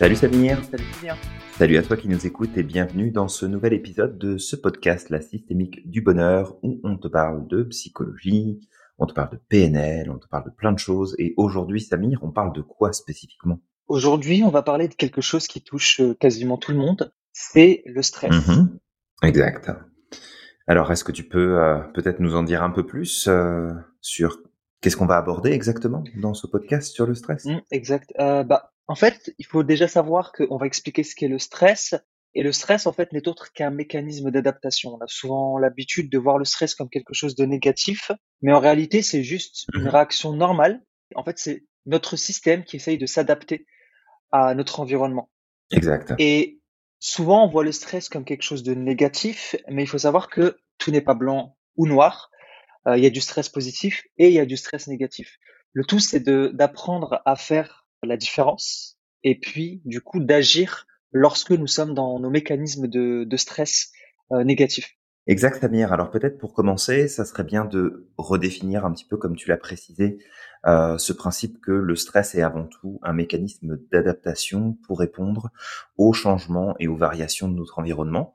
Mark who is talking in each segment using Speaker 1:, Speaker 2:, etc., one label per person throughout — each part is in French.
Speaker 1: Salut Samir.
Speaker 2: Salut Julien.
Speaker 1: Salut à toi qui nous écoutes et bienvenue dans ce nouvel épisode de ce podcast, La Systémique du Bonheur, où on te parle de psychologie, on te parle de PNL, on te parle de plein de choses. Et aujourd'hui, Samir, on parle de quoi spécifiquement?
Speaker 2: Aujourd'hui, on va parler de quelque chose qui touche euh, quasiment tout le monde, c'est le stress.
Speaker 1: Mhm. Exact. Alors, est-ce que tu peux euh, peut-être nous en dire un peu plus euh, sur qu'est-ce qu'on va aborder exactement dans ce podcast sur le stress?
Speaker 2: Mm, exact. Euh, bah, en fait, il faut déjà savoir qu'on va expliquer ce qu'est le stress. Et le stress, en fait, n'est autre qu'un mécanisme d'adaptation. On a souvent l'habitude de voir le stress comme quelque chose de négatif, mais en réalité, c'est juste une
Speaker 1: Mhm.
Speaker 2: réaction normale. En fait, c'est notre système qui essaye de s'adapter à notre environnement.
Speaker 1: Exact.
Speaker 2: Et souvent, on voit le stress comme quelque chose de négatif, mais il faut savoir que tout n'est pas blanc ou noir. Euh, il y a du stress positif et il y a du stress négatif. Le tout, c'est d'apprendre à faire la différence et puis, du coup, d'agir lorsque nous sommes dans nos mécanismes de, de stress euh, négatifs.
Speaker 1: Exact, Samir. Alors peut-être pour commencer, ça serait bien de redéfinir un petit peu, comme tu l'as précisé, euh, ce principe que le stress est avant tout un mécanisme d'adaptation pour répondre aux changements et aux variations de notre environnement.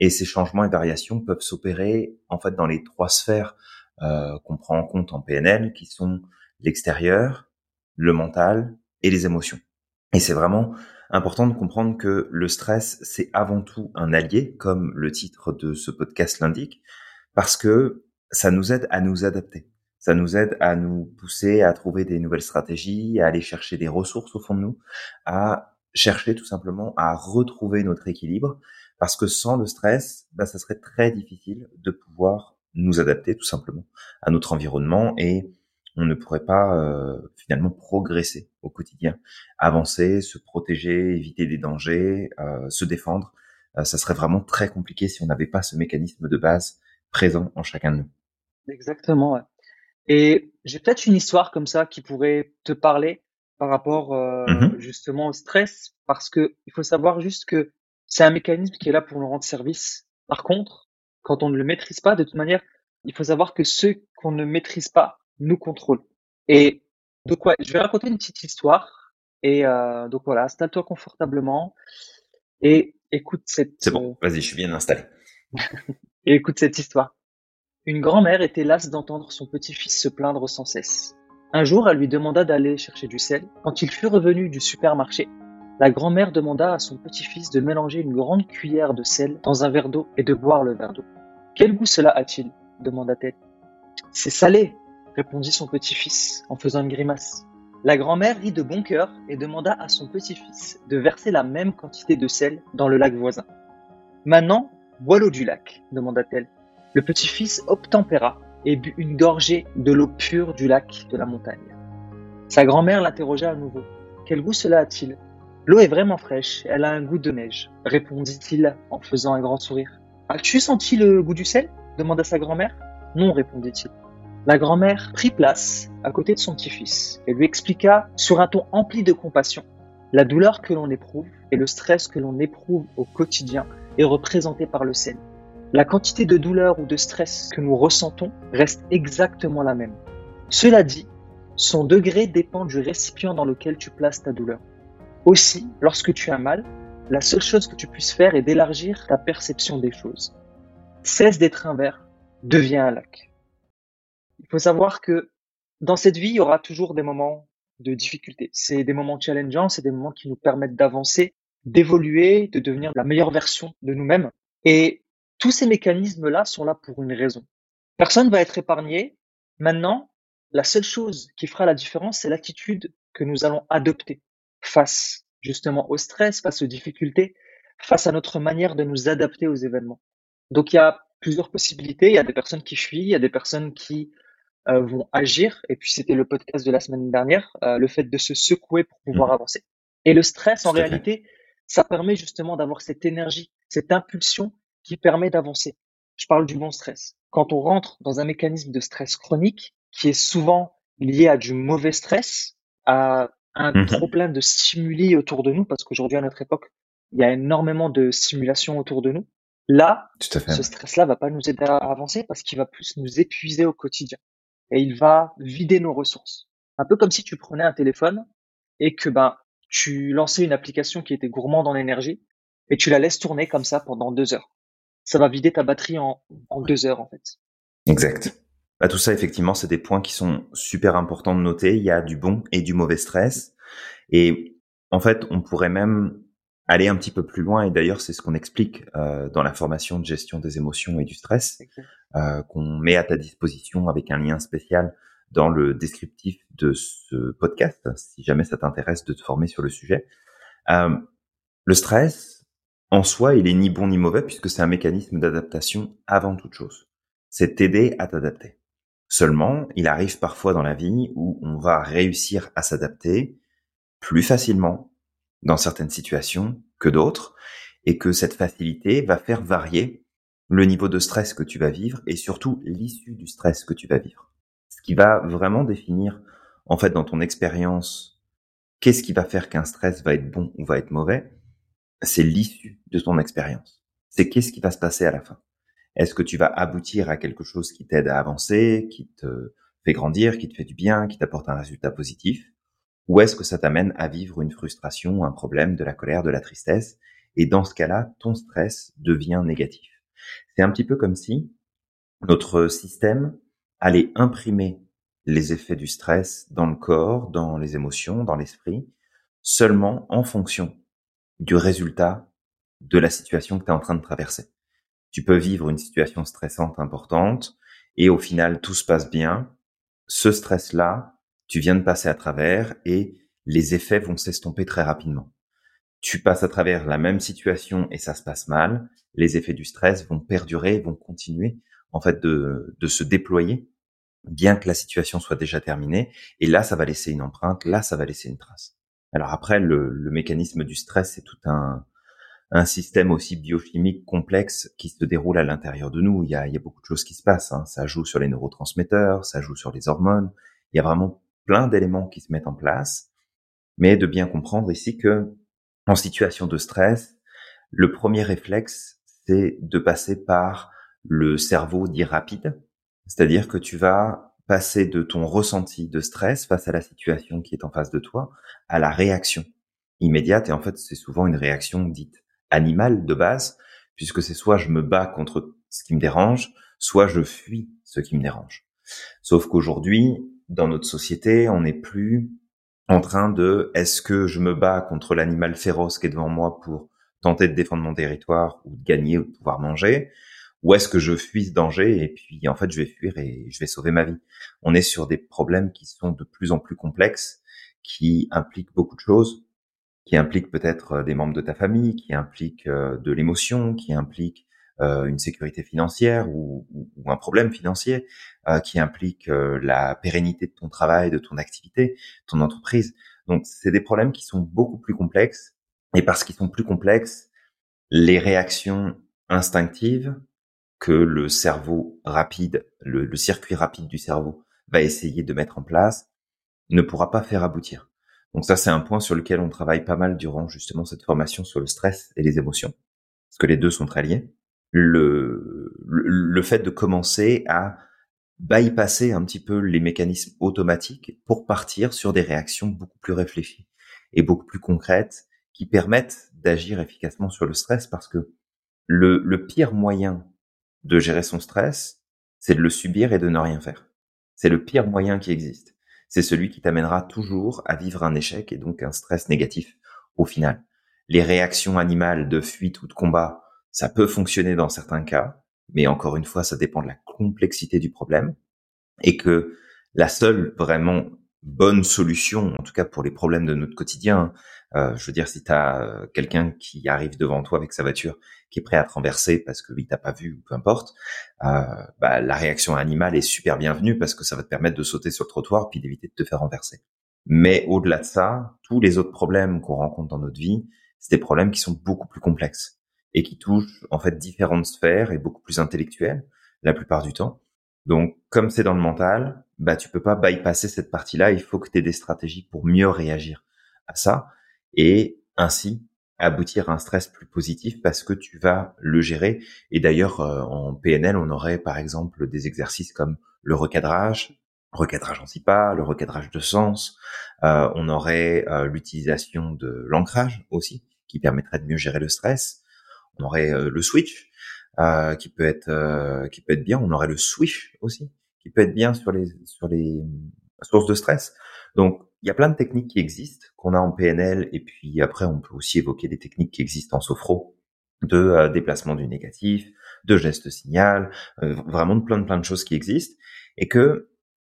Speaker 1: Et ces changements et variations peuvent s'opérer en fait dans les trois sphères euh, qu'on prend en compte en PNL, qui sont l'extérieur, le mental et les émotions. Et c'est vraiment important de comprendre que le stress, c'est avant tout un allié, comme le titre de ce podcast l'indique, parce que ça nous aide à nous adapter. Ça nous aide à nous pousser à trouver des nouvelles stratégies, à aller chercher des ressources au fond de nous, à chercher tout simplement à retrouver notre équilibre, parce que sans le stress, bah, ça serait très difficile de pouvoir nous adapter tout simplement à notre environnement et on ne pourrait pas euh, finalement progresser au quotidien, avancer, se protéger, éviter des dangers, euh, se défendre. Euh, ça serait vraiment très compliqué si on n'avait pas ce mécanisme de base présent en chacun de nous.
Speaker 2: Exactement. ouais. Et j'ai peut-être une histoire comme ça qui pourrait te parler par rapport euh,
Speaker 1: Mhm.
Speaker 2: justement au stress, parce que il faut savoir juste que c'est un mécanisme qui est là pour nous rendre service. Par contre, quand on ne le maîtrise pas, de toute manière, il faut savoir que ceux qu'on ne maîtrise pas nous contrôlent. Et donc ouais, je vais raconter une petite histoire. Et euh, donc voilà, installe-toi confortablement et écoute cette
Speaker 1: C'est
Speaker 2: euh,
Speaker 1: bon, vas-y, je suis bien installé.
Speaker 2: et écoute cette histoire. Une grand-mère était lasse d'entendre son petit-fils se plaindre sans cesse. Un jour, elle lui demanda d'aller chercher du sel. Quand il fut revenu du supermarché, la grand-mère demanda à son petit-fils de mélanger une grande cuillère de sel dans un verre d'eau et de boire le verre d'eau. Quel goût cela a-t-il? demanda-t-elle. C'est salé, répondit son petit-fils en faisant une grimace. La grand-mère rit de bon cœur et demanda à son petit-fils de verser la même quantité de sel dans le lac voisin. Maintenant, bois l'eau du lac, demanda-t-elle. Le petit-fils obtempéra et but une gorgée de l'eau pure du lac de la montagne. Sa grand-mère l'interrogea à nouveau. Quel goût cela a-t-il? L'eau est vraiment fraîche, elle a un goût de neige, répondit-il en faisant un grand sourire. As-tu senti le goût du sel? demanda sa grand-mère. Non, répondit-il. La grand-mère prit place à côté de son petit-fils et lui expliqua sur un ton empli de compassion? La douleur que l'on éprouve et le stress que l'on éprouve au quotidien est représenté par le sel. La quantité de douleur ou de stress que nous ressentons reste exactement la même. Cela dit, son degré dépend du récipient dans lequel tu places ta douleur. Aussi, lorsque tu as mal, la seule chose que tu puisses faire est d'élargir ta perception des choses. Cesse d'être un verre, deviens un lac. Il faut savoir que dans cette vie, il y aura toujours des moments de difficulté. C'est des moments challengeants, c'est des moments qui nous permettent d'avancer, d'évoluer, de devenir la meilleure version de nous-mêmes. Et tous ces mécanismes-là sont là pour une raison. Personne va être épargné. Maintenant, la seule chose qui fera la différence, c'est l'attitude que nous allons adopter face justement au stress, face aux difficultés, face à notre manière de nous adapter aux événements. Donc il y a plusieurs possibilités. Il y a des personnes qui fuient, il y a des personnes qui euh, vont agir. Et puis c'était le podcast de la semaine dernière, euh, le fait de se secouer pour pouvoir
Speaker 1: Mhm.
Speaker 2: avancer. Et le stress, en réalité, ça permet justement d'avoir cette énergie, cette impulsion qui permet d'avancer. Je parle du bon stress. Quand on rentre dans un mécanisme de stress chronique, qui est souvent lié à du mauvais stress, à un
Speaker 1: Mhm.
Speaker 2: trop plein de stimuli autour de nous, parce qu'aujourd'hui à notre époque, il y a énormément de stimulation autour de nous. Là,
Speaker 1: Tout à fait.
Speaker 2: ce stress-là va pas nous aider à avancer parce qu'il va plus nous épuiser au quotidien et il va vider nos ressources. Un peu comme si tu prenais un téléphone et que ben tu lançais une application qui était gourmande en énergie et tu la laisses tourner comme ça pendant deux heures. Ça va vider ta batterie en, en deux heures, en fait.
Speaker 1: Exact. Bah, tout ça, effectivement, c'est des points qui sont super importants de noter. Il y a du bon et du mauvais stress. Et en fait, on pourrait même aller un petit peu plus loin. Et d'ailleurs, c'est ce qu'on explique euh, dans la formation de gestion des émotions et du stress, euh, qu'on met à ta disposition avec un lien spécial dans le descriptif de ce podcast, si jamais ça t'intéresse de te former sur le sujet. Euh, le stress, en soi, il est ni bon ni mauvais puisque c'est un mécanisme d'adaptation avant toute chose. C'est t'aider à t'adapter. Seulement, il arrive parfois dans la vie où on va réussir à s'adapter plus facilement dans certaines situations que d'autres et que cette facilité va faire varier le niveau de stress que tu vas vivre et surtout l'issue du stress que tu vas vivre ce qui va vraiment définir, en fait, dans ton expérience, qu'est-ce qui va faire qu'un stress va être bon ou va être mauvais, c'est l'issue de ton expérience. C'est qu'est-ce qui va se passer à la fin. Est-ce que tu vas aboutir à quelque chose qui t'aide à avancer, qui te fait grandir, qui te fait du bien, qui t'apporte un résultat positif, ou est-ce que ça t'amène à vivre une frustration, un problème, de la colère, de la tristesse, et dans ce cas-là, ton stress devient négatif. C'est un petit peu comme si notre système aller imprimer les effets du stress dans le corps, dans les émotions, dans l'esprit, seulement en fonction du résultat de la situation que tu es en train de traverser. Tu peux vivre une situation stressante importante et au final tout se passe bien. Ce stress-là, tu viens de passer à travers et les effets vont s'estomper très rapidement. Tu passes à travers la même situation et ça se passe mal. Les effets du stress vont perdurer, vont continuer en fait de, de se déployer, bien que la situation soit déjà terminée. Et là, ça va laisser une empreinte. Là, ça va laisser une trace. Alors après, le, le mécanisme du stress, c'est tout un, un système aussi biochimique complexe qui se déroule à l'intérieur de nous. Il y a, il y a beaucoup de choses qui se passent. Hein. Ça joue sur les neurotransmetteurs, ça joue sur les hormones. Il y a vraiment plein d'éléments qui se mettent en place. Mais de bien comprendre ici que en situation de stress, le premier réflexe, c'est de passer par le cerveau dit rapide, c'est-à-dire que tu vas passer de ton ressenti de stress face à la situation qui est en face de toi à la réaction immédiate. Et en fait, c'est souvent une réaction dite animale de base, puisque c'est soit je me bats contre ce qui me dérange, soit je fuis ce qui me dérange. Sauf qu'aujourd'hui, dans notre société, on n'est plus en train de est-ce que je me bats contre l'animal féroce qui est devant moi pour tenter de défendre mon territoire ou de gagner ou de pouvoir manger ou est-ce que je fuis ce danger et puis en fait je vais fuir et je vais sauver ma vie? On est sur des problèmes qui sont de plus en plus complexes, qui impliquent beaucoup de choses, qui impliquent peut-être euh, des membres de ta famille, qui impliquent euh, de l'émotion, qui impliquent une sécurité financière ou, un problème financier, qui implique la pérennité de ton travail, de ton activité, ton entreprise. Donc c'est des problèmes qui sont beaucoup plus complexes et parce qu'ils sont plus complexes, les réactions instinctives que le cerveau rapide, le, circuit rapide du cerveau va essayer de mettre en place, ne pourra pas faire aboutir. Donc ça, c'est un point sur lequel on travaille pas mal durant justement cette formation sur le stress et les émotions, parce que les deux sont très liés. Le, le, fait de commencer à bypasser un petit peu les mécanismes automatiques pour partir sur des réactions beaucoup plus réfléchies et beaucoup plus concrètes qui permettent d'agir efficacement sur le stress parce que le, le pire moyen de gérer son stress, c'est de le subir et de ne rien faire. C'est le pire moyen qui existe. C'est celui qui t'amènera toujours à vivre un échec et donc un stress négatif au final. Les réactions animales de fuite ou de combat, ça peut fonctionner dans certains cas, mais encore une fois, ça dépend de la complexité du problème et que la seule vraiment bonne solution, en tout cas pour les problèmes de notre quotidien, euh, je veux dire, si tu euh, quelqu'un qui arrive devant toi avec sa voiture, qui est prêt à te renverser parce que lui t'a pas vu ou peu importe, euh, bah, la réaction animale est super bienvenue parce que ça va te permettre de sauter sur le trottoir puis d'éviter de te faire renverser. Mais au-delà de ça, tous les autres problèmes qu'on rencontre dans notre vie, c'est des problèmes qui sont beaucoup plus complexes et qui touchent en fait différentes sphères et beaucoup plus intellectuelles la plupart du temps. Donc, comme c'est dans le mental, bah tu peux pas bypasser cette partie-là. Il faut que tu aies des stratégies pour mieux réagir à ça et ainsi aboutir à un stress plus positif parce que tu vas le gérer. Et d'ailleurs, euh, en PNL, on aurait par exemple des exercices comme le recadrage, recadrage en SIPA, le recadrage de sens. Euh, on aurait euh, l'utilisation de l'ancrage aussi, qui permettrait de mieux gérer le stress. On aurait euh, le switch, qui peut être qui peut être bien. On aurait le swish aussi, qui peut être bien sur les sur les sources de stress. Donc il y a plein de techniques qui existent, qu'on a en PNL, et puis après on peut aussi évoquer des techniques qui existent en sophro, de déplacement du négatif, de gestes signal, vraiment de plein de plein de choses qui existent, et que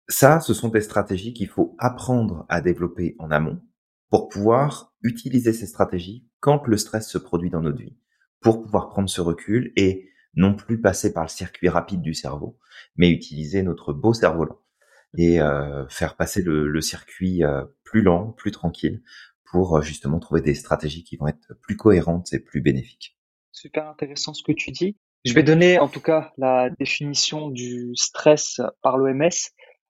Speaker 1: ça, ce sont des stratégies qu'il faut apprendre à développer en amont pour pouvoir utiliser ces stratégies quand le stress se produit dans notre vie, pour pouvoir prendre ce recul et non plus passer par le circuit rapide du cerveau, mais utiliser notre beau cerveau-là et euh, faire passer le, circuit euh, plus lent, plus tranquille, pour euh, justement trouver des stratégies qui vont être plus cohérentes et plus bénéfiques.
Speaker 2: Super intéressant ce que tu dis. Je vais donner en tout cas la définition du stress par l'OMS.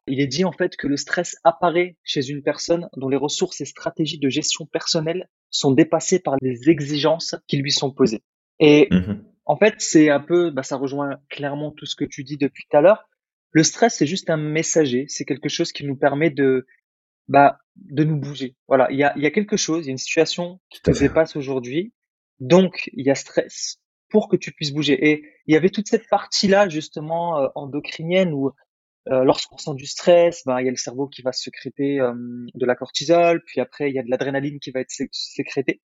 Speaker 2: Il est dit en fait que le stress apparaît chez une personne dont les ressources et stratégies de gestion personnelle sont dépassées par les exigences qui lui sont posées. Et mmh en fait, c'est un peu, bah, ça rejoint clairement tout ce que tu dis depuis tout à l'heure. Le stress, c'est juste un messager. C'est quelque chose qui nous permet de, bah, de nous bouger. Voilà. Il y a, il y a quelque chose, il y a une situation qui te dépasse aujourd'hui. Donc, il y a stress pour que tu puisses bouger. Et il y avait toute cette partie-là, justement, euh, endocrinienne où euh, lorsqu'on sent du stress, ben, il y a le cerveau qui va sécréter euh, de la cortisol, puis après il y a de l'adrénaline qui va être sécrétée.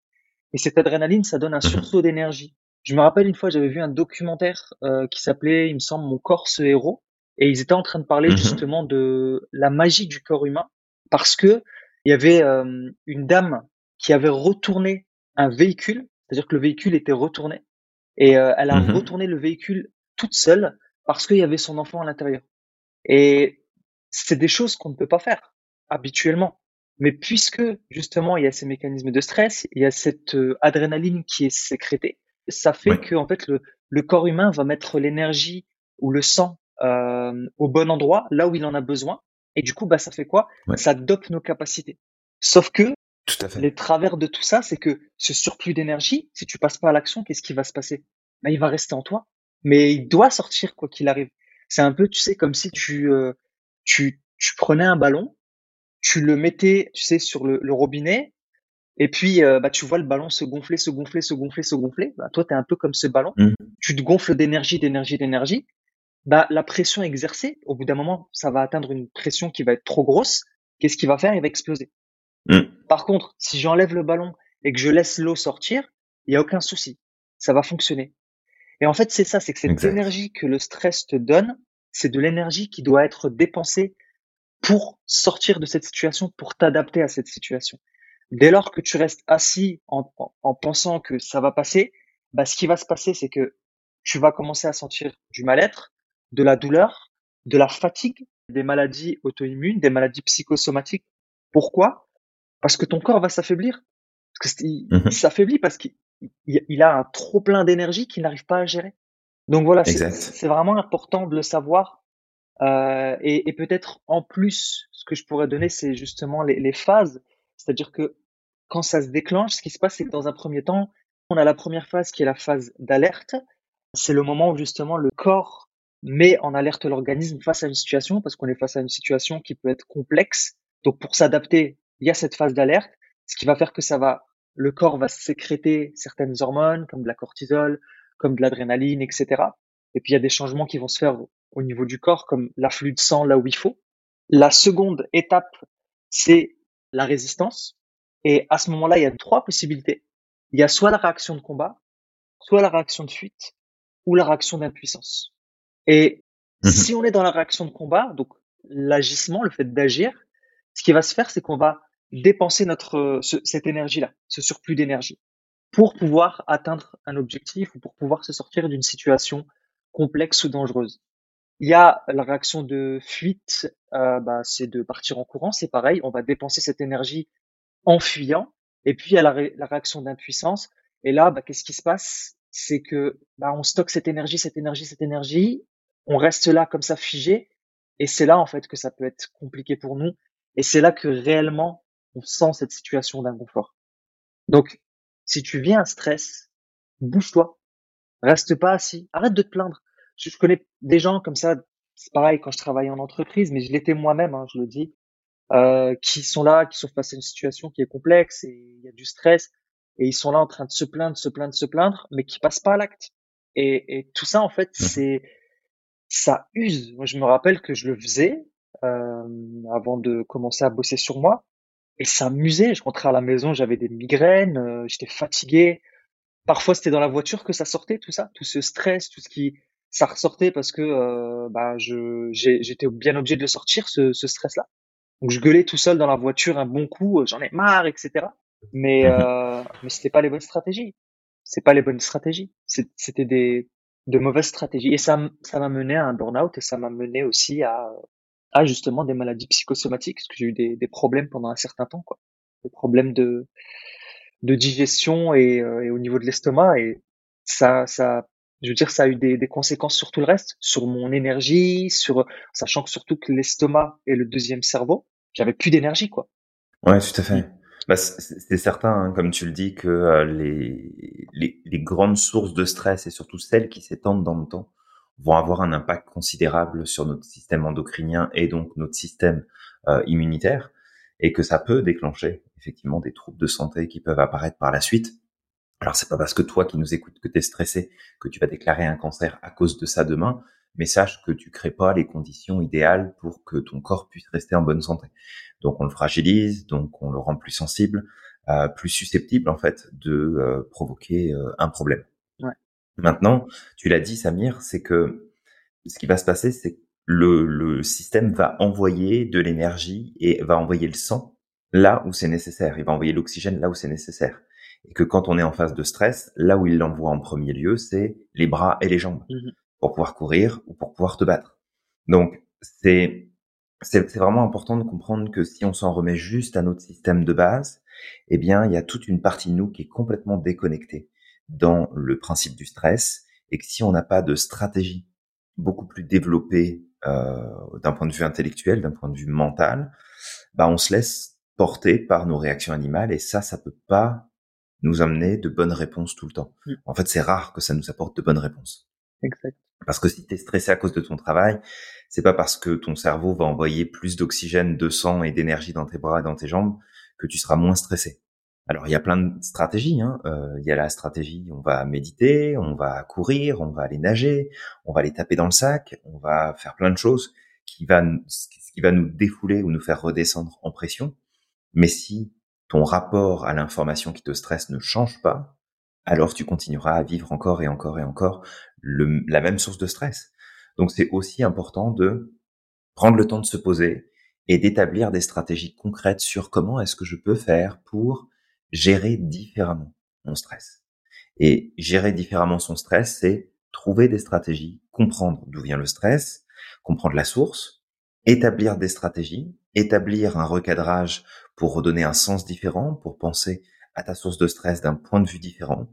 Speaker 2: Et cette adrénaline, ça donne un mhm. sursaut d'énergie. Je me rappelle une fois, j'avais vu un documentaire euh, qui s'appelait, il me semble, Mon corps ce héros, et ils étaient en train de parler mhm. justement de la magie du corps humain, parce que il y avait une dame qui avait retourné un véhicule, c'est-à-dire que le véhicule était retourné, et elle a mhm. retourné le véhicule toute seule parce qu'il y avait son enfant à l'intérieur. Et c'est des choses qu'on ne peut pas faire habituellement. Mais puisque justement il y a ces mécanismes de stress, il y a cette euh, adrénaline qui est sécrétée, ça fait que en fait le, le, corps humain va mettre l'énergie ou le sang euh, au bon endroit, là où il en a besoin. Et du coup, bah ça fait quoi? Ça dope nos capacités. Sauf que tout à fait. les travers de tout ça, c'est que ce surplus d'énergie, si tu passes pas à l'action, qu'est-ce qui va se passer? Bah, il va rester en toi, mais il doit sortir quoi qu'il arrive. C'est un peu, tu sais, comme si tu, euh, tu, tu prenais un ballon, tu le mettais, tu sais, sur le, le robinet, et puis euh, bah, tu vois le ballon se gonfler, se gonfler, se gonfler, se gonfler. Bah, toi, tu es un peu comme ce ballon. Mmh. Tu te gonfles d'énergie, d'énergie, d'énergie. Bah, la pression exercée, au bout d'un moment, ça va atteindre une pression qui va être trop grosse. Qu'est-ce qu'il va faire? Il va exploser. Mmh. Par contre, si j'enlève le ballon et que je laisse l'eau sortir, il y a aucun souci. Ça va fonctionner. Et en fait, c'est ça, c'est que cette énergie que le stress te donne, c'est de l'énergie qui doit être dépensée pour sortir de cette situation, pour t'adapter à cette situation. Dès lors que tu restes assis en, en, pensant que ça va passer, bah, ce qui va se passer, c'est que tu vas commencer à sentir du mal-être, de la douleur, de la fatigue, des maladies auto-immunes, des maladies psychosomatiques. Pourquoi? Parce que ton corps va s'affaiblir. Parce qu'il mmh s'affaiblit parce qu'il il, a un trop plein d'énergie qu'il n'arrive pas à gérer. Donc voilà, c'est vraiment important de le savoir. Euh, et, peut-être en plus, ce que je pourrais donner, c'est justement les, les phases. C'est-à-dire que quand ça se déclenche, ce qui se passe, c'est que dans un premier temps, on a la première phase qui est la phase d'alerte. C'est le moment où justement le corps met en alerte l'organisme face à une situation, parce qu'on est face à une situation qui peut être complexe. Donc pour s'adapter, il y a cette phase d'alerte, ce qui va faire que ça va le corps va sécréter certaines hormones comme de la cortisol, comme de l'adrénaline, etc. Et puis il y a des changements qui vont se faire au niveau du corps, comme l'afflux de sang là où il faut. La seconde étape, c'est la résistance. Et à ce moment-là, il y a trois possibilités. Il y a soit la réaction de combat, soit la réaction de fuite, ou la réaction d'impuissance. Et mhm. si on est dans la réaction de combat, donc l'agissement, le fait d'agir, ce qui va se faire, c'est qu'on va dépenser notre cette énergie-là, ce surplus d'énergie, pour pouvoir atteindre un objectif ou pour pouvoir se sortir d'une situation complexe ou dangereuse. Il y a la réaction de fuite, euh, bah, c'est de partir en courant, c'est pareil, on va dépenser cette énergie en fuyant. Et puis il y a la, réaction d'impuissance. Et là, bah, qu'est-ce qui se passe? C'est que bah, on stocke cette énergie, cette énergie, cette énergie, on reste là comme ça figé. Et c'est là en fait que ça peut être compliqué pour nous. Et c'est là que réellement on sent cette situation d'inconfort. Donc, si tu viens un stress, bouge-toi. Reste pas assis. Arrête de te plaindre. Je connais des gens comme ça c'est pareil quand je travaille en entreprise, mais je l'étais moi-même, hein, je le dis, euh, qui sont là, qui sont face à une situation qui est complexe et il y a du stress et ils sont là en train de se plaindre, se plaindre, se plaindre, mais qui passent pas à l'acte. Et, et tout ça, en fait, mmh. c'est ça use. Moi, je me rappelle que je le faisais euh, avant de commencer à bosser sur moi, et ça m'usait. Je rentrais à la maison, j'avais des migraines, euh, j'étais fatigué. Parfois, c'était dans la voiture que ça sortait, tout ça, tout ce stress, tout ce qui ça ressortait parce que euh, bah, je j'étais bien obligé de le sortir, ce, ce stress-là. Donc je gueulais tout seul dans la voiture un bon coup, euh, j'en ai marre, etc. Mais mmh euh, mais c'était pas les bonnes stratégies. C'est pas les bonnes stratégies. C'était des de mauvaises stratégies. Et ça ça m'a mené à un burn-out et ça m'a mené aussi à à justement des maladies psychosomatiques parce que j'ai eu des, des problèmes pendant un certain temps quoi. Des problèmes de de digestion et, euh, et au niveau de l'estomac et ça ça je veux dire, ça a eu des, des, conséquences sur tout le reste, sur mon énergie, sur sachant que surtout que l'estomac est le deuxième cerveau, j'avais plus d'énergie, quoi.
Speaker 1: Ouais, tout à fait. Mm. Bah, c'est certain, hein, comme tu le dis, que euh, les, les, les, grandes sources de stress et surtout celles qui s'étendent dans le temps vont avoir un impact considérable sur notre système endocrinien et donc notre système euh, immunitaire, et que ça peut déclencher effectivement des troubles de santé qui peuvent apparaître par la suite. Alors c'est pas parce que toi qui nous écoutes que tu es stressé que tu vas déclarer un cancer à cause de ça demain, mais sache que tu crées pas les conditions idéales pour que ton corps puisse rester en bonne santé. Donc on le fragilise, donc on le rend plus sensible, euh, plus susceptible en fait de euh, provoquer euh, un problème.
Speaker 2: Ouais.
Speaker 1: Maintenant, tu l'as dit Samir, c'est que ce qui va se passer, c'est que le, le système va envoyer de l'énergie et va envoyer le sang là où c'est nécessaire. Il va envoyer l'oxygène là où c'est nécessaire et que quand on est en phase de stress, là où il l'envoie en premier lieu, c'est les bras et les jambes mmh pour pouvoir courir ou pour pouvoir te battre. Donc c'est c'est vraiment important de comprendre que si on s'en remet juste à notre système de base, eh bien il y a toute une partie de nous qui est complètement déconnectée dans le principe du stress et que si on n'a pas de stratégie beaucoup plus développée euh, d'un point de vue intellectuel, d'un point de vue mental, bah on se laisse porter par nos réactions animales et ça, ça peut pas nous amener de bonnes réponses tout le temps. Mm. En fait, c'est rare que ça nous apporte de bonnes réponses.
Speaker 2: Exact.
Speaker 1: Parce que si tu es stressé à cause de ton travail, c'est pas parce que ton cerveau va envoyer plus d'oxygène, de sang et d'énergie dans tes bras et dans tes jambes que tu seras moins stressé. Alors il y a plein de stratégies. Hein. Euh, il y a la stratégie, on va méditer, on va courir, on va aller nager, on va aller taper dans le sac, on va faire plein de choses qui va, qui va nous défouler ou nous faire redescendre en pression. Mais si ton rapport à l'information qui te stresse ne change pas, alors tu continueras à vivre encore et encore et encore la même source de stress. Donc c'est aussi important de prendre le temps de se poser et d'établir des stratégies concrètes sur comment est-ce que je peux faire pour gérer différemment mon stress. Et gérer différemment son stress, c'est trouver des stratégies, comprendre d'où vient le stress, comprendre la source, établir des stratégies, établir un recadrage pour redonner un sens différent, pour penser à ta source de stress d'un point de vue différent,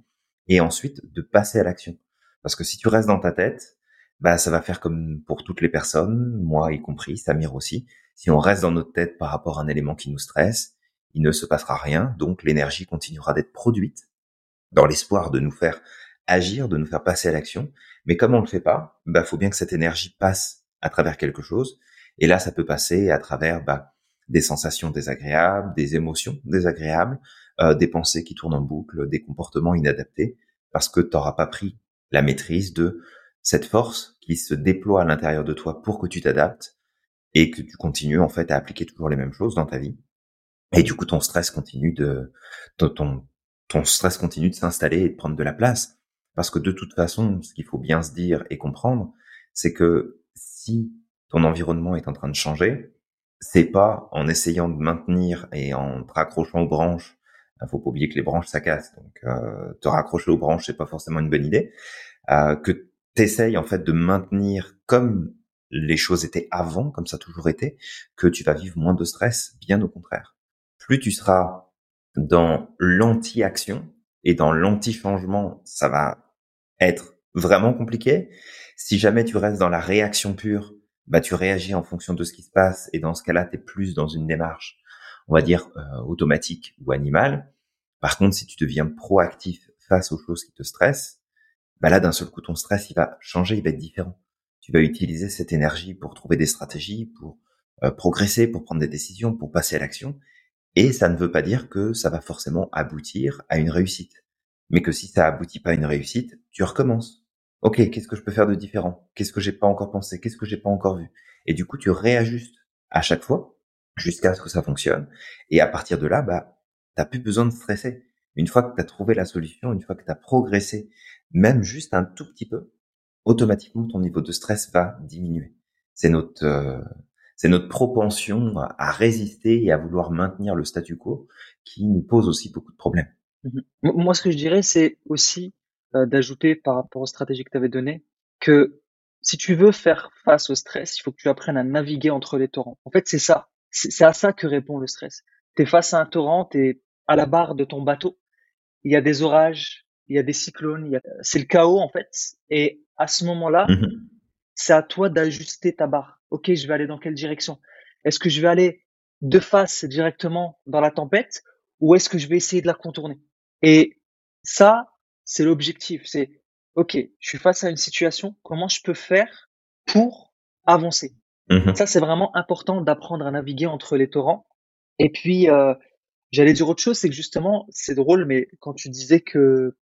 Speaker 1: et ensuite de passer à l'action. Parce que si tu restes dans ta tête, bah ça va faire comme pour toutes les personnes, moi y compris, Samir aussi. Si on reste dans notre tête par rapport à un élément qui nous stresse, il ne se passera rien, donc l'énergie continuera d'être produite dans l'espoir de nous faire agir, de nous faire passer à l'action. Mais comme on ne le fait pas, bah faut bien que cette énergie passe à travers quelque chose. Et là, ça peut passer à travers bah, des sensations désagréables, des émotions désagréables, euh, des pensées qui tournent en boucle, des comportements inadaptés, parce que tu n'auras pas pris la maîtrise de cette force qui se déploie à l'intérieur de toi pour que tu t'adaptes et que tu continues en fait à appliquer toujours les mêmes choses dans ta vie. Et du coup, ton stress continue de ton, ton stress continue de s'installer et de prendre de la place. Parce que de toute façon, ce qu'il faut bien se dire et comprendre, c'est que si ton environnement est en train de changer, c'est pas en essayant de maintenir et en te raccrochant aux branches. Il faut pas oublier que les branches ça casse, donc euh, te raccrocher aux branches c'est pas forcément une bonne idée. Euh, que t'essayes en fait de maintenir comme les choses étaient avant, comme ça a toujours été, que tu vas vivre moins de stress. Bien au contraire. Plus tu seras dans l'anti-action et dans l'anti-changement, ça va être vraiment compliqué. Si jamais tu restes dans la réaction pure, bah tu réagis en fonction de ce qui se passe et dans ce cas-là, tu es plus dans une démarche, on va dire, euh, automatique ou animale. Par contre, si tu deviens proactif face aux choses qui te stressent, bah là, d'un seul coup, ton stress, il va changer, il va être différent. tu vas utiliser cette énergie pour trouver des stratégies, pour euh, progresser, pour prendre des décisions, pour passer à l'action. Et ça ne veut pas dire que ça va forcément aboutir à une réussite. Mais que si ça aboutit pas à une réussite, tu recommences. Ok, qu'est-ce que je peux faire de différent? Qu'est-ce que j'ai pas encore pensé? Qu'est-ce que j'ai pas encore vu? Et du coup, tu réajustes à chaque fois jusqu'à ce que ça fonctionne. Et à partir de là, bah, t'as plus besoin de stresser. Une fois que tu as trouvé la solution, une fois que tu as progressé, même juste un tout petit peu, automatiquement ton niveau de stress va diminuer. C'est notre euh, c'est notre propension à résister et à vouloir maintenir le statu quo qui nous pose aussi beaucoup de problèmes.
Speaker 2: Mmh Moi, ce que je dirais, c'est aussi euh, d'ajouter par rapport aux stratégies que tu avais données que si tu veux faire face au stress, il faut que tu apprennes à naviguer entre les torrents. En fait, c'est ça. C'est à ça que répond le stress. Tu es face à un torrent, tu es à la barre de ton bateau. Il y a des orages, il y a des cyclones, c'est le chaos en fait. Et à ce moment-là, mmh c'est à toi d'ajuster ta barre. Ok, je vais aller dans quelle direction? Est-ce que je vais aller de face directement dans la tempête ou est-ce que je vais essayer de la contourner? Et ça, c'est l'objectif. C'est ok, je suis face à une situation. Comment je peux faire pour avancer? Mmh Ça, c'est vraiment important d'apprendre à naviguer entre les torrents. Et puis, euh, j'allais dire autre chose, c'est que justement, c'est drôle, mais quand tu disais que,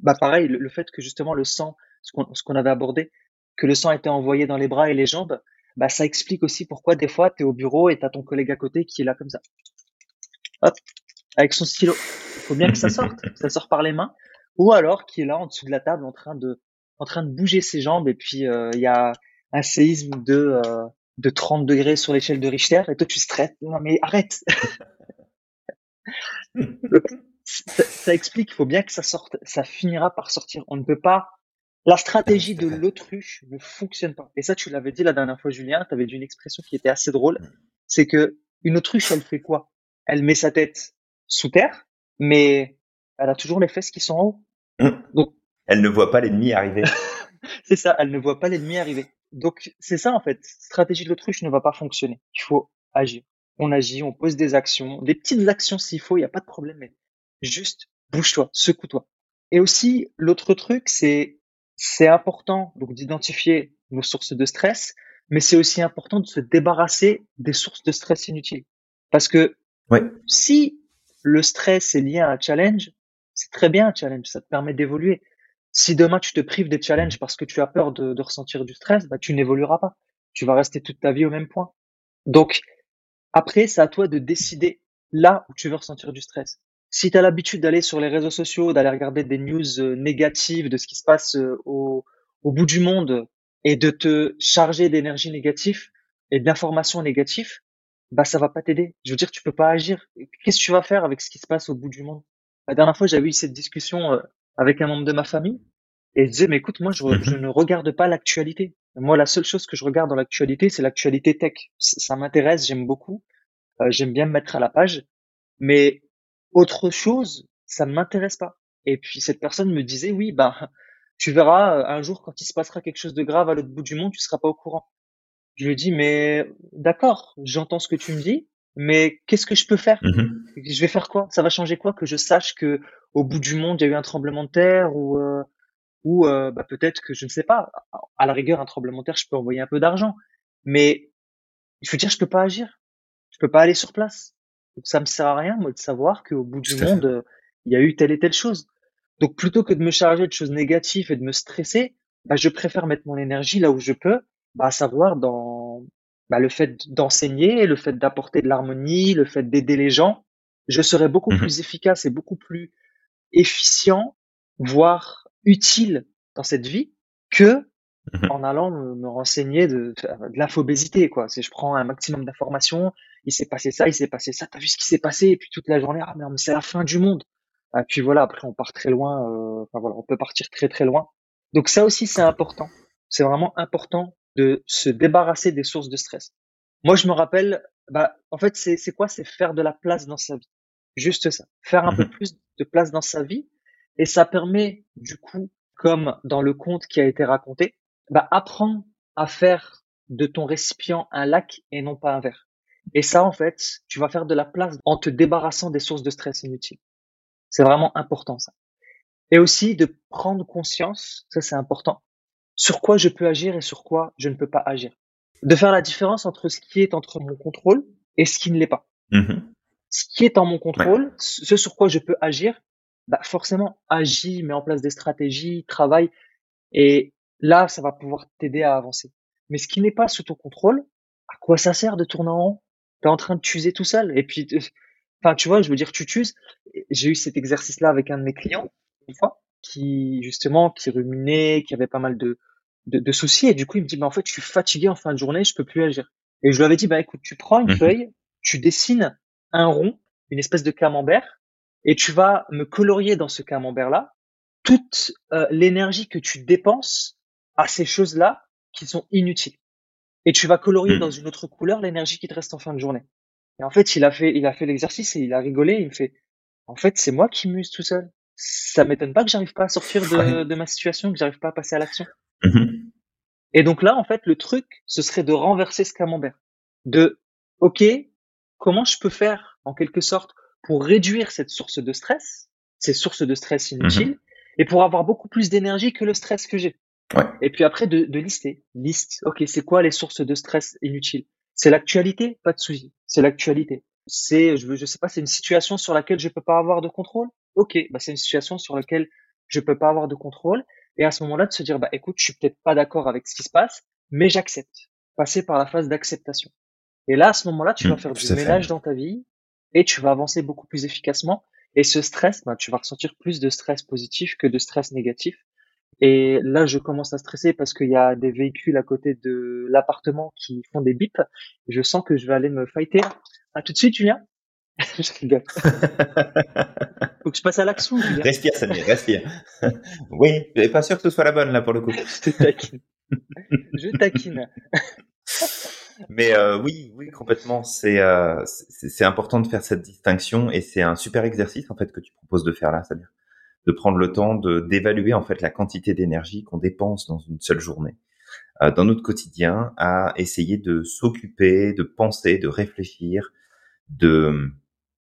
Speaker 2: bah pareil, le, fait que justement le sang, ce qu'on avait abordé, que le sang était envoyé dans les bras et les jambes, bah ça explique aussi pourquoi des fois tu es au bureau et tu as ton collègue à côté qui est là comme ça. Hop, avec son stylo. Il faut bien que ça sorte, ça sort par les mains ou alors qui est là en dessous de la table en train de en train de bouger ses jambes et puis euh, il y a un séisme de euh, de 30 degrés sur l'échelle de Richter et toi tu stresses. Non mais arrête. ça, ça, explique, il faut bien que ça sorte, ça finira par sortir. On ne peut pas la stratégie de l'autruche ne fonctionne pas. Et ça, tu l'avais dit la dernière fois, Julien, tu avais dit une expression qui était assez drôle. C'est que une autruche, elle fait quoi? Elle met sa tête sous terre, mais elle a toujours les fesses qui sont en haut.
Speaker 1: Elle ne voit pas l'ennemi arriver.
Speaker 2: c'est ça, elle ne voit pas l'ennemi arriver. Donc, c'est ça, en fait. Stratégie de l'autruche ne va pas fonctionner. Il faut agir. On agit, on pose des actions, des petites actions s'il faut, il n'y a pas de problème, mais juste bouge-toi, secoue-toi. Et aussi, l'autre truc, c'est c'est important donc d'identifier nos sources de stress, mais c'est aussi important de se débarrasser des sources de stress inutiles. Parce que si le stress est lié à un challenge, c'est très bien un challenge, ça te permet d'évoluer. Si demain tu te prives des challenges parce que tu as peur de, ressentir du stress, bah, tu n'évolueras pas. Tu vas rester toute ta vie au même point. Donc après, c'est à toi de décider là où tu veux ressentir du stress si tu as l'habitude d'aller sur les réseaux sociaux, d'aller regarder des news euh, négatives de ce qui se passe euh, au, au bout du monde et de te charger d'énergie négative et d'informations négatives, bah ça va pas t'aider. Je veux dire, tu peux pas agir. Qu'est-ce que tu vas faire avec ce qui se passe au bout du monde? La dernière fois, j'avais eu cette discussion euh, avec un membre de ma famille et je disais, mais écoute, moi, je, je mhm. ne regarde pas l'actualité. Moi, la seule chose que je regarde dans l'actualité, c'est l'actualité tech. Ça, m'intéresse, j'aime beaucoup. j'aime bien me mettre à la page. Mais autre chose, ça ne m'intéresse pas. Et puis cette personne me disait, oui, bah, tu verras, euh, un jour, quand il se passera quelque chose de grave à l'autre bout du monde, tu seras pas au courant. Je lui dis, mais d'accord, j'entends ce que tu me dis, mais qu'est-ce que je peux faire? Mmh Je vais faire quoi? Ça va changer quoi que je sache que au bout du monde, il y a eu un tremblement de terre ou euh, ou euh, bah, peut-être que je ne sais pas. À la rigueur, un tremblement de terre, je peux envoyer un peu d'argent, mais il faut dire, je peux pas agir. Je peux pas aller sur place. Donc ça me sert à rien moi de savoir qu'au bout du monde euh, il y a eu telle et telle chose. Donc plutôt que de me charger de choses négatives et de me stresser, bah, je préfère mettre mon énergie là où je peux, bah, à savoir dans bah, le fait d'enseigner, le fait d'apporter de l'harmonie, le fait d'aider les gens. Je serai beaucoup mmh plus efficace et beaucoup plus efficient, voire utile dans cette vie que Mmh en allant me, renseigner de, de l'infobésité, quoi. Si je prends un maximum d'informations, il s'est passé ça, il s'est passé ça, t'as vu ce qui s'est passé, et puis toute la journée, ah mais c'est la fin du monde. Et puis voilà, après on part très loin, euh, enfin voilà, on peut partir très très loin. Donc ça aussi c'est important. C'est vraiment important de se débarrasser des sources de stress. Moi je me rappelle, bah en fait c'est quoi? C'est faire de la place dans sa vie. Juste ça. Faire un mmh peu plus de place dans sa vie, et ça permet du coup, comme dans le conte qui a été raconté, bah, apprends à faire de ton récipient un lac et non pas un verre. Et ça, en fait, tu vas faire de la place en te débarrassant des sources de stress inutiles. C'est vraiment important, ça. Et aussi de prendre conscience, ça c'est important, sur quoi je peux agir et sur quoi je ne peux pas agir. De faire la différence entre ce qui est entre mon contrôle et ce qui ne l'est pas.
Speaker 1: Mmh
Speaker 2: ce qui est en mon contrôle, ce sur quoi je peux agir, bah forcément, agis, mets en place des stratégies, travaille, et là, ça va pouvoir t'aider à avancer. Mais ce qui n'est pas sous ton contrôle, à quoi ça sert de tourner en rond? T'es en train de t'user tout seul. Et puis, enfin, tu vois, je veux dire, tu t'uses. J'ai eu cet exercice-là avec un de mes clients une fois, qui justement, qui ruminait, qui avait pas mal de, de, de soucis, et du coup, il me dit, bah en fait, je suis fatigué en fin de journée, je peux plus agir. Et je lui avais dit, bah écoute, tu prends une mmh feuille, tu dessines un rond, une espèce de camembert, et tu vas me colorier dans ce camembert-là toute euh, l'énergie que tu dépenses à ces choses-là qui sont inutiles. Et tu vas colorier hmm. dans une autre couleur l'énergie qui te reste en fin de journée. Et en fait, il a fait, il a fait l'exercice et il a rigolé. Il me fait, en fait, c'est moi qui muse tout seul. Ça m'étonne pas que j'arrive pas à sortir de, de ma situation, que j'arrive pas à passer à l'action. Mm-hmm. Et donc là, en fait, le truc, ce serait de renverser ce camembert. De, ok, comment je peux faire en quelque sorte pour réduire cette source de stress, ces sources de stress inutiles, mhm. et pour avoir beaucoup plus d'énergie que le stress que j'ai.
Speaker 1: Ouais.
Speaker 2: Et puis après de, de lister, liste. Ok, c'est quoi les sources de stress inutiles? C'est l'actualité, pas de souci. C'est l'actualité. C'est, je, je sais pas, c'est une situation sur laquelle je peux pas avoir de contrôle? Ok, bah c'est une situation sur laquelle je peux pas avoir de contrôle. Et à ce moment-là, de se dire, bah écoute, je suis peut-être pas d'accord avec ce qui se passe, mais j'accepte. Passer par la phase d'acceptation. Et là, à ce moment-là, tu vas mmh, faire du ménage dans ta vie et tu vas avancer beaucoup plus efficacement. Et ce stress, ben, tu vas ressentir plus de stress positif que de stress négatif. Et là, je commence à stresser parce qu'il y a des véhicules à côté de l'appartement qui font des bips. Je sens que je vais aller me fighter. À tout de suite, Julien. je rigole. Faut que je passe à l'action.
Speaker 1: Respire, Samir, respire. oui, je pas sûr que ce soit la bonne là pour le coup.
Speaker 2: je taquine. je taquine.
Speaker 1: Mais euh, oui, oui, complètement. Euh, c'est c'est important de faire cette distinction et c'est un super exercice en fait que tu proposes de faire là, c'est-à-dire de prendre le temps de d'évaluer en fait la quantité d'énergie qu'on dépense dans une seule journée euh, dans notre quotidien à essayer de s'occuper, de penser, de réfléchir, de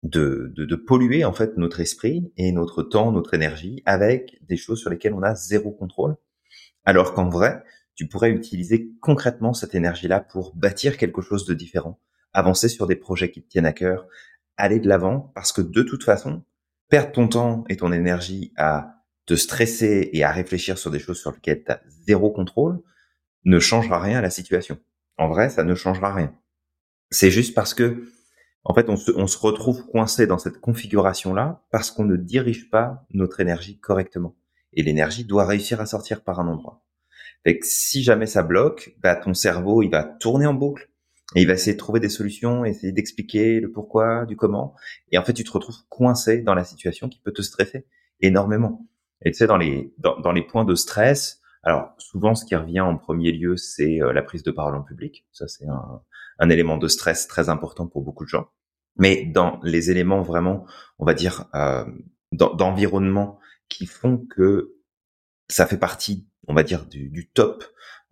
Speaker 1: de, de, de polluer en fait notre esprit et notre temps, notre énergie avec des choses sur lesquelles on a zéro contrôle, alors qu'en vrai, tu pourrais utiliser concrètement cette énergie-là pour bâtir quelque chose de différent, avancer sur des projets qui te tiennent à cœur, aller de l'avant, parce que de toute façon, perdre ton temps et ton énergie à te stresser et à réfléchir sur des choses sur lesquelles tu as zéro contrôle ne changera rien à la situation. En vrai, ça ne changera rien. C'est juste parce que, en fait, on se, on se retrouve coincé dans cette configuration-là parce qu'on ne dirige pas notre énergie correctement. Et l'énergie doit réussir à sortir par un endroit. Fait que si jamais ça bloque, bah, ton cerveau, il va tourner en boucle et il va essayer de trouver des solutions, essayer d'expliquer le pourquoi, du comment. Et en fait, tu te retrouves coincé dans la situation qui peut te stresser énormément. Et tu sais, dans les, dans, dans les points de stress, alors souvent, ce qui revient en premier lieu, c'est euh, la prise de parole en public. Ça, c'est un, un élément de stress très important pour beaucoup de gens. Mais dans les éléments vraiment, on va dire, euh, d'environnement qui font que ça fait partie on va dire, du, du top,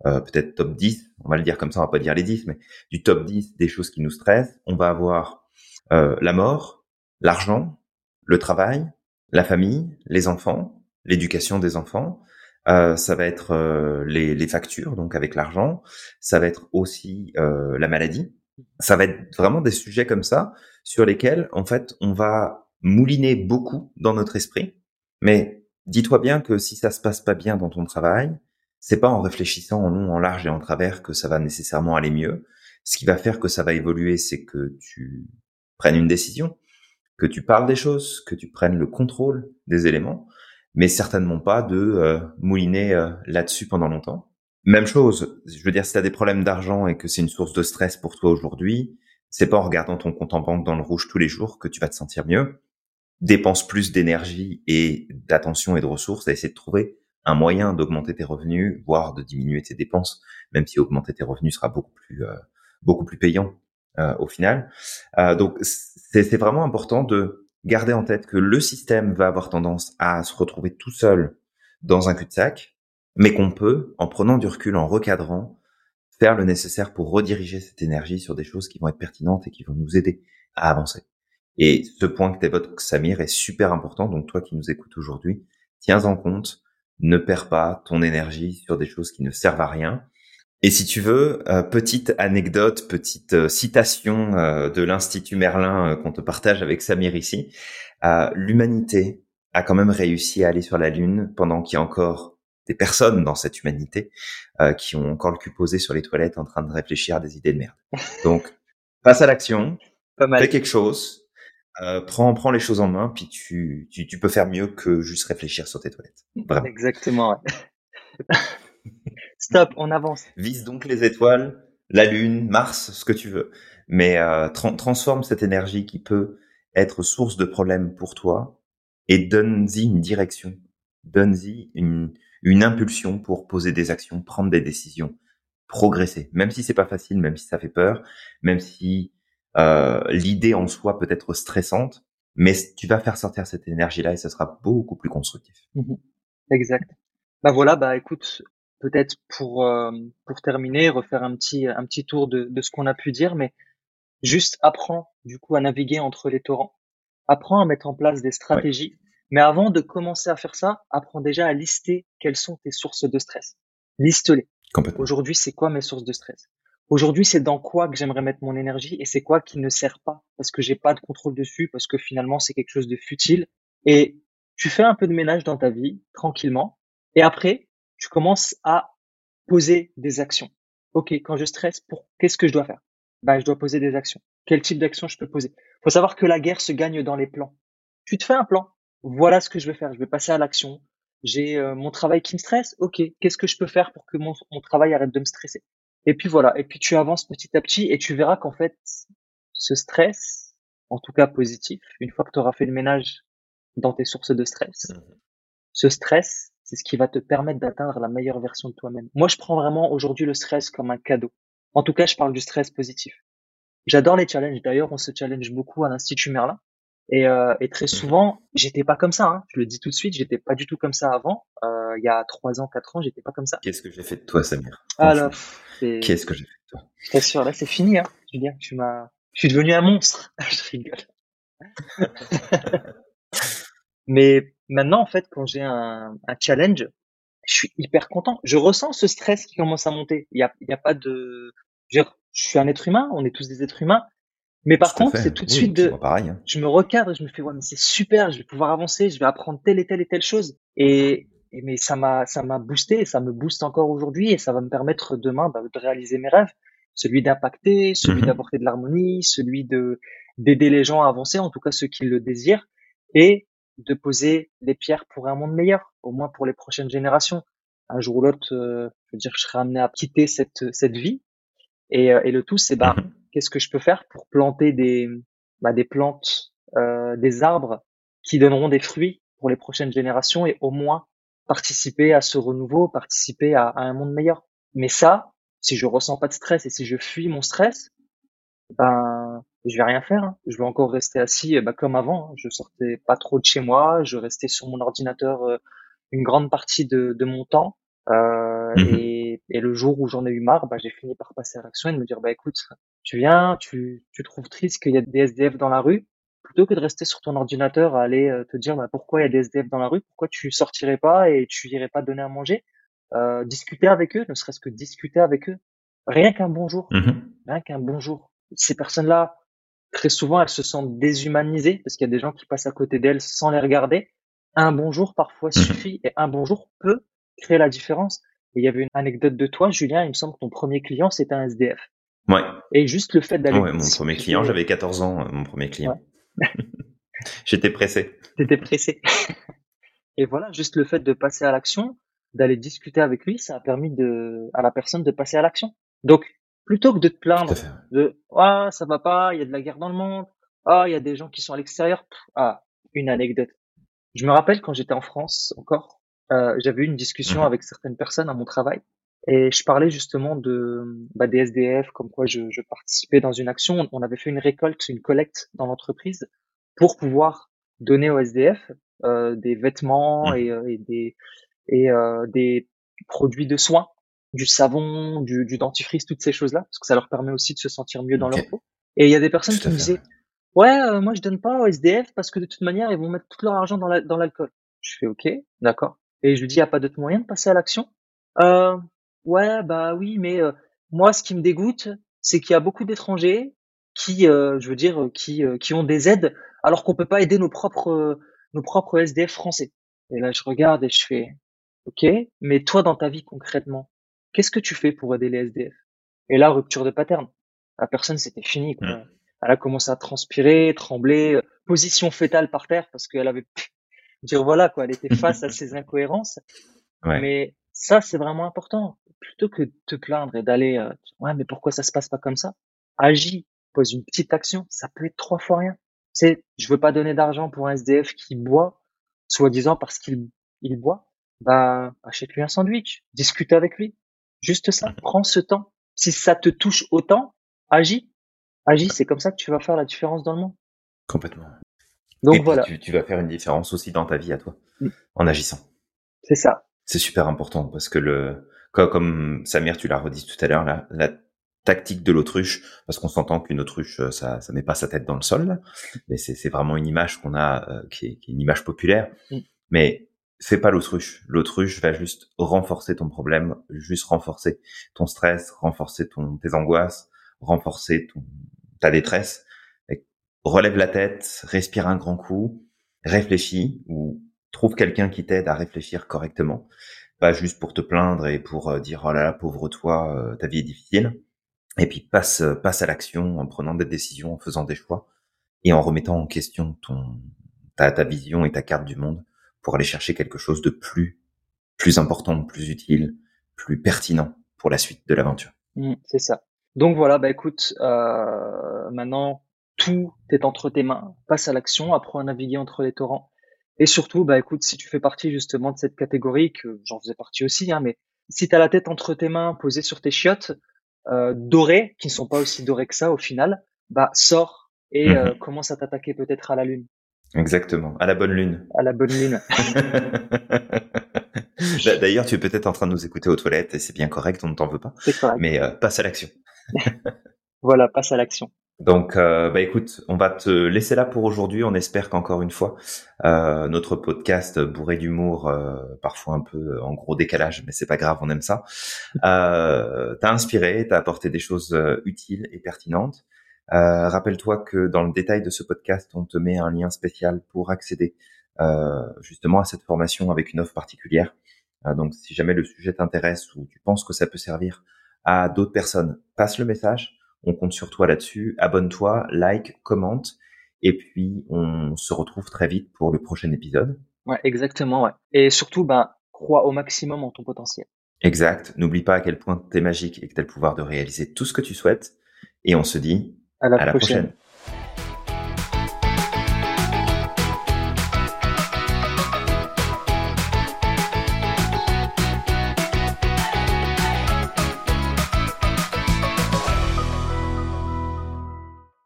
Speaker 1: euh, peut-être top 10, on va le dire comme ça, on va pas dire les 10, mais du top 10 des choses qui nous stressent, on va avoir euh, la mort, l'argent, le travail, la famille, les enfants, l'éducation des enfants, euh, ça va être euh, les, les, factures, donc avec l'argent, ça va être aussi euh, la maladie, ça va être vraiment des sujets comme ça sur lesquels, en fait, on va mouliner beaucoup dans notre esprit, mais Dis-toi bien que si ça se passe pas bien dans ton travail, c'est pas en réfléchissant en long, en large et en travers que ça va nécessairement aller mieux. Ce qui va faire que ça va évoluer, c'est que tu prennes une décision, que tu parles des choses, que tu prennes le contrôle des éléments, mais certainement pas de euh, mouliner euh, là-dessus pendant longtemps. Même chose, je veux dire, si tu as des problèmes d'argent et que c'est une source de stress pour toi aujourd'hui, c'est pas en regardant ton compte en banque dans le rouge tous les jours que tu vas te sentir mieux dépense plus d'énergie et d'attention et de ressources à essayer de trouver un moyen d'augmenter tes revenus, voire de diminuer tes dépenses, même si augmenter tes revenus sera beaucoup plus euh, beaucoup plus payant euh, au final. Euh, donc c'est vraiment important de garder en tête que le système va avoir tendance à se retrouver tout seul dans un cul-de-sac, mais qu'on peut, en prenant du recul, en recadrant, faire le nécessaire pour rediriger cette énergie sur des choses qui vont être pertinentes et qui vont nous aider à avancer. Et ce point que tu évoques, Samir, est super important. Donc toi qui nous écoutes aujourd'hui, tiens en compte Ne perds pas ton énergie sur des choses qui ne servent à rien. Et si tu veux, euh, petite anecdote, petite euh, citation euh, de l'Institut Merlin qu'on te partage avec Samir ici. L'humanité a quand même réussi à aller sur la Lune pendant qu'il y a encore des personnes dans cette humanité qui ont encore le cul posé sur les toilettes en train de réfléchir à des idées de merde. Donc, passe à l'action, fais quelque chose, prends, prends les choses en main, puis tu, tu, tu, peux faire mieux que juste réfléchir sur tes toilettes.
Speaker 2: Vraiment. Exactement. Stop, on avance.
Speaker 1: Vise donc les étoiles, la Lune, Mars, ce que tu veux. Mais euh, transforme cette énergie qui peut être source de problèmes pour toi et donne-y une direction. Donne-y une, une impulsion pour poser des actions, prendre des décisions, progresser. Même si c'est pas facile, même si ça fait peur, même si euh, l'idée en soi peut être stressante, mais tu vas faire sortir cette énergie-là et ça sera beaucoup plus constructif.
Speaker 2: Mhm. Exact. Bah voilà, bah écoute, peut-être pour euh, pour terminer, refaire un petit un petit tour de, de ce qu'on a pu dire, mais juste apprends du coup à naviguer entre les torrents, apprends à mettre en place des stratégies. Mais avant de commencer à faire ça, apprends déjà à lister quelles sont tes sources de stress. Liste-les. Aujourd'hui, c'est quoi mes sources de stress? Aujourd'hui, c'est dans quoi que j'aimerais mettre mon énergie et c'est quoi qui ne sert pas? Parce que j'ai pas de contrôle dessus, parce que finalement c'est quelque chose de futile. Et tu fais un peu de ménage dans ta vie tranquillement. Et après, tu commences à poser des actions. Ok, quand je stresse, pour qu'est-ce que je dois faire? Bah, je dois poser des actions. Quel type d'action je peux poser? Faut savoir que la guerre se gagne dans les plans. Tu te fais un plan. Voilà ce que je vais faire. Je vais passer à l'action. J'ai euh, mon travail qui me stresse. Ok, qu'est-ce que je peux faire pour que mon, mon travail arrête de me stresser? Et puis voilà. Et puis tu avances petit à petit et tu verras qu'en fait, ce stress, en tout cas positif, une fois que tu auras fait le ménage dans tes sources de stress, mmh ce stress, c'est ce qui va te permettre d'atteindre la meilleure version de toi-même. Moi, je prends vraiment aujourd'hui le stress comme un cadeau. En tout cas, je parle du stress positif. J'adore les challenges. D'ailleurs, on se challenge beaucoup à l'Institut Merlin. Et, euh, et très souvent, j'étais pas comme ça. Hein. Je le dis tout de suite, j'étais pas du tout comme ça avant. Euh, il y a trois ans, quatre ans, j'étais pas comme ça.
Speaker 1: Qu'est-ce que j'ai fait de toi, Samir?
Speaker 2: Alors,
Speaker 1: qu'est-ce que j'ai fait de toi?
Speaker 2: Je t'assure, là, c'est fini. Hein. Julien, tu m'as, je suis devenu un monstre. je rigole. Mais maintenant, en fait, quand j'ai un, un, challenge, je suis hyper content. Je ressens ce stress qui commence à monter. Il y a, il y a pas de, je, suis un être humain. On est tous des êtres humains. Mais par contre, c'est tout de suite de,
Speaker 1: pareil, hein.
Speaker 2: je me recadre et je me fais, ouais, mais c'est super, je vais pouvoir avancer, je vais apprendre telle et telle et telle chose. Et, et mais ça m'a, ça m'a boosté et ça me booste encore aujourd'hui et ça va me permettre demain bah, de réaliser mes rêves. Celui d'impacter, celui mhm. d'apporter de l'harmonie, celui de, d'aider les gens à avancer, en tout cas ceux qui le désirent. Et de poser des pierres pour un monde meilleur, au moins pour les prochaines générations. Un jour ou l'autre, euh, je veux dire, je serai amené à quitter cette cette vie. Et, euh, et le tout, c'est bah, mhm. qu'est-ce que je peux faire pour planter des bah, des plantes, euh, des arbres qui donneront des fruits pour les prochaines générations et au moins participer à ce renouveau, participer à, à un monde meilleur. Mais ça, si je ressens pas de stress et si je fuis mon stress, ben je vais rien faire. Hein. Je vais encore rester assis bah, comme avant. Hein. Je sortais pas trop de chez moi. Je restais sur mon ordinateur euh, une grande partie de, de mon temps. Euh, mhm. et, et, le jour où j'en ai eu marre, bah, j'ai fini par passer à l'action et de me dire bah écoute, tu viens, tu, tu trouves triste qu'il y a des SDF dans la rue, plutôt que de rester sur ton ordinateur à aller euh, te dire bah, pourquoi il y a des SDF dans la rue, pourquoi tu sortirais pas et tu irais pas donner à manger, euh, discuter avec eux, ne serait-ce que discuter avec eux, rien qu'un bonjour, mhm. rien qu'un bonjour. Ces personnes-là, très souvent elles se sentent déshumanisées parce qu'il y a des gens qui passent à côté d'elles sans les regarder. Un bonjour parfois mhm. suffit et un bonjour peut créer la différence. Et il y avait une anecdote de toi, Julien, il me semble que ton premier client c'était un SDF.
Speaker 1: Ouais.
Speaker 2: Et juste le fait d'aller.
Speaker 1: Ouais, mon premier client, j'avais 14 ans, euh, mon premier client. J'étais pressé.
Speaker 2: T'étais pressé. et voilà, juste le fait de passer à l'action, d'aller discuter avec lui, ça a permis de, à la personne de passer à l'action. Donc, plutôt que de te plaindre de ah ça va pas, il y a de la guerre dans le monde, ah il y a des gens qui sont à l'extérieur, ah une anecdote. Je me rappelle quand j'étais en France encore, euh, j'avais eu une discussion mmh avec certaines personnes à mon travail et je parlais justement de bah, des SDF, comme quoi je, je, participais dans une action. On avait fait une récolte, une collecte dans l'entreprise pour pouvoir donner aux SDF euh, des vêtements mmh. et, euh, et des et euh, des produits de soins du savon, du, du, dentifrice, toutes ces choses-là, parce que ça leur permet aussi de se sentir mieux dans leur peau. Et il y a des personnes qui me disaient, ouais, euh, moi je donne pas au SDF parce que de toute manière ils vont mettre tout leur argent dans l'alcool. je fais ok, d'accord. Et je lui dis, il n'y a pas d'autre moyen de passer à l'action? Euh, Ouais, bah oui, mais euh, moi, ce qui me dégoûte, c'est qu'il y a beaucoup d'étrangers qui, euh, je veux dire, qui, euh, qui ont des aides alors qu'on peut pas aider nos propres, nos propres SDF français. Et là, je regarde et je fais, ok, mais toi, dans ta vie concrètement, qu'est-ce que tu fais pour aider les SDF Et là, rupture de pattern. La personne, c'était fini. Quoi.
Speaker 1: Mm.
Speaker 2: Elle a commencé à transpirer, trembler, position fétale par terre parce qu'elle avait dire voilà quoi, elle était face à ces incohérences.
Speaker 1: Ouais.
Speaker 2: Mais ça, c'est vraiment important. Plutôt que de te plaindre et d'aller euh, ouais, mais pourquoi ça se passe pas comme ça? Agis, pose une petite action. Ça peut être trois fois rien. C'est, je veux pas donner d'argent pour un SDF qui boit, soi-disant parce qu'il il boit. Bah, achète-lui un sandwich, discute avec lui. Juste ça.
Speaker 1: Mhm.
Speaker 2: Prends ce temps. Si ça te touche autant, agis. Agis, c'est comme ça que tu vas faire la différence dans le monde.
Speaker 1: Complètement.
Speaker 2: Donc
Speaker 1: Et
Speaker 2: voilà,
Speaker 1: tu, tu vas faire une différence aussi dans ta vie à toi,
Speaker 2: Mm.
Speaker 1: en agissant.
Speaker 2: c'est ça.
Speaker 1: C'est super important parce que le, comme, Samir, tu l'as redit tout à l'heure, la, la tactique de l'autruche, parce qu'on s'entend qu'une autruche, euh, ça, ça met pas sa tête dans le sol, là. mais c'est, c'est vraiment une image qu'on a, euh, qui, est, qui est une image populaire.
Speaker 2: Mm.
Speaker 1: Mais fais pas l'autruche. L'autruche va juste renforcer ton problème, juste renforcer ton stress, renforcer ton, tes angoisses, renforcer ton, ta détresse. Relève la tête, respire un grand coup, réfléchis ou trouve quelqu'un qui t'aide à réfléchir correctement, pas juste pour te plaindre et pour euh, dire oh là là pauvre toi, euh, ta vie est difficile. Et puis passe euh, passe à l'action en prenant des décisions, en faisant des choix et en remettant en question ton ta, ta vision et ta carte du monde pour aller chercher quelque chose de plus plus important, plus utile, plus pertinent pour la suite de l'aventure.
Speaker 2: Mm, c'est ça. Donc voilà, bah écoute, euh, maintenant tout est entre tes mains. Passe à l'action, apprends à naviguer entre les torrents. Et surtout, bah écoute, si tu fais partie justement de cette catégorie, que j'en faisais partie aussi, hein, mais si tu as la tête entre tes mains, posée sur tes chiottes, euh, dorées, qui ne sont pas aussi dorées que ça au final, bah sors et euh, commence à t'attaquer peut-être à la lune,
Speaker 1: Exactement, à la bonne lune.
Speaker 2: à la bonne lune.
Speaker 1: D'a- D'ailleurs, tu es peut-être en train de nous écouter aux toilettes et c'est bien correct, on ne t'en veut pas.
Speaker 2: C'est correct.
Speaker 1: Mais euh, passe à l'action.
Speaker 2: Voilà, passe à l'action.
Speaker 1: Donc, euh, bah écoute, on va te laisser là pour aujourd'hui. On espère qu'encore une fois, euh, notre podcast bourré d'humour, euh, parfois un peu en gros décalage, mais c'est pas grave, on aime ça. Euh, t'as inspiré, t'as apporté des choses euh, utiles et pertinentes. Euh, Rappelle-toi que dans le détail de ce podcast, on te met un lien spécial pour accéder euh, justement à cette formation avec une offre particulière. Euh, donc, si jamais le sujet t'intéresse ou tu penses que ça peut servir à d'autres personnes, passe le message. On compte sur toi là-dessus. Abonne-toi, like, commente. Et puis, on se retrouve très vite pour le prochain épisode.
Speaker 2: Ouais, exactement, ouais. Et surtout, bah, crois au maximum en ton potentiel.
Speaker 1: Exact. N'oublie pas à quel point t'es magique et que t'as le pouvoir de réaliser tout ce que tu souhaites. Et on se dit
Speaker 2: À la
Speaker 1: à la prochaine.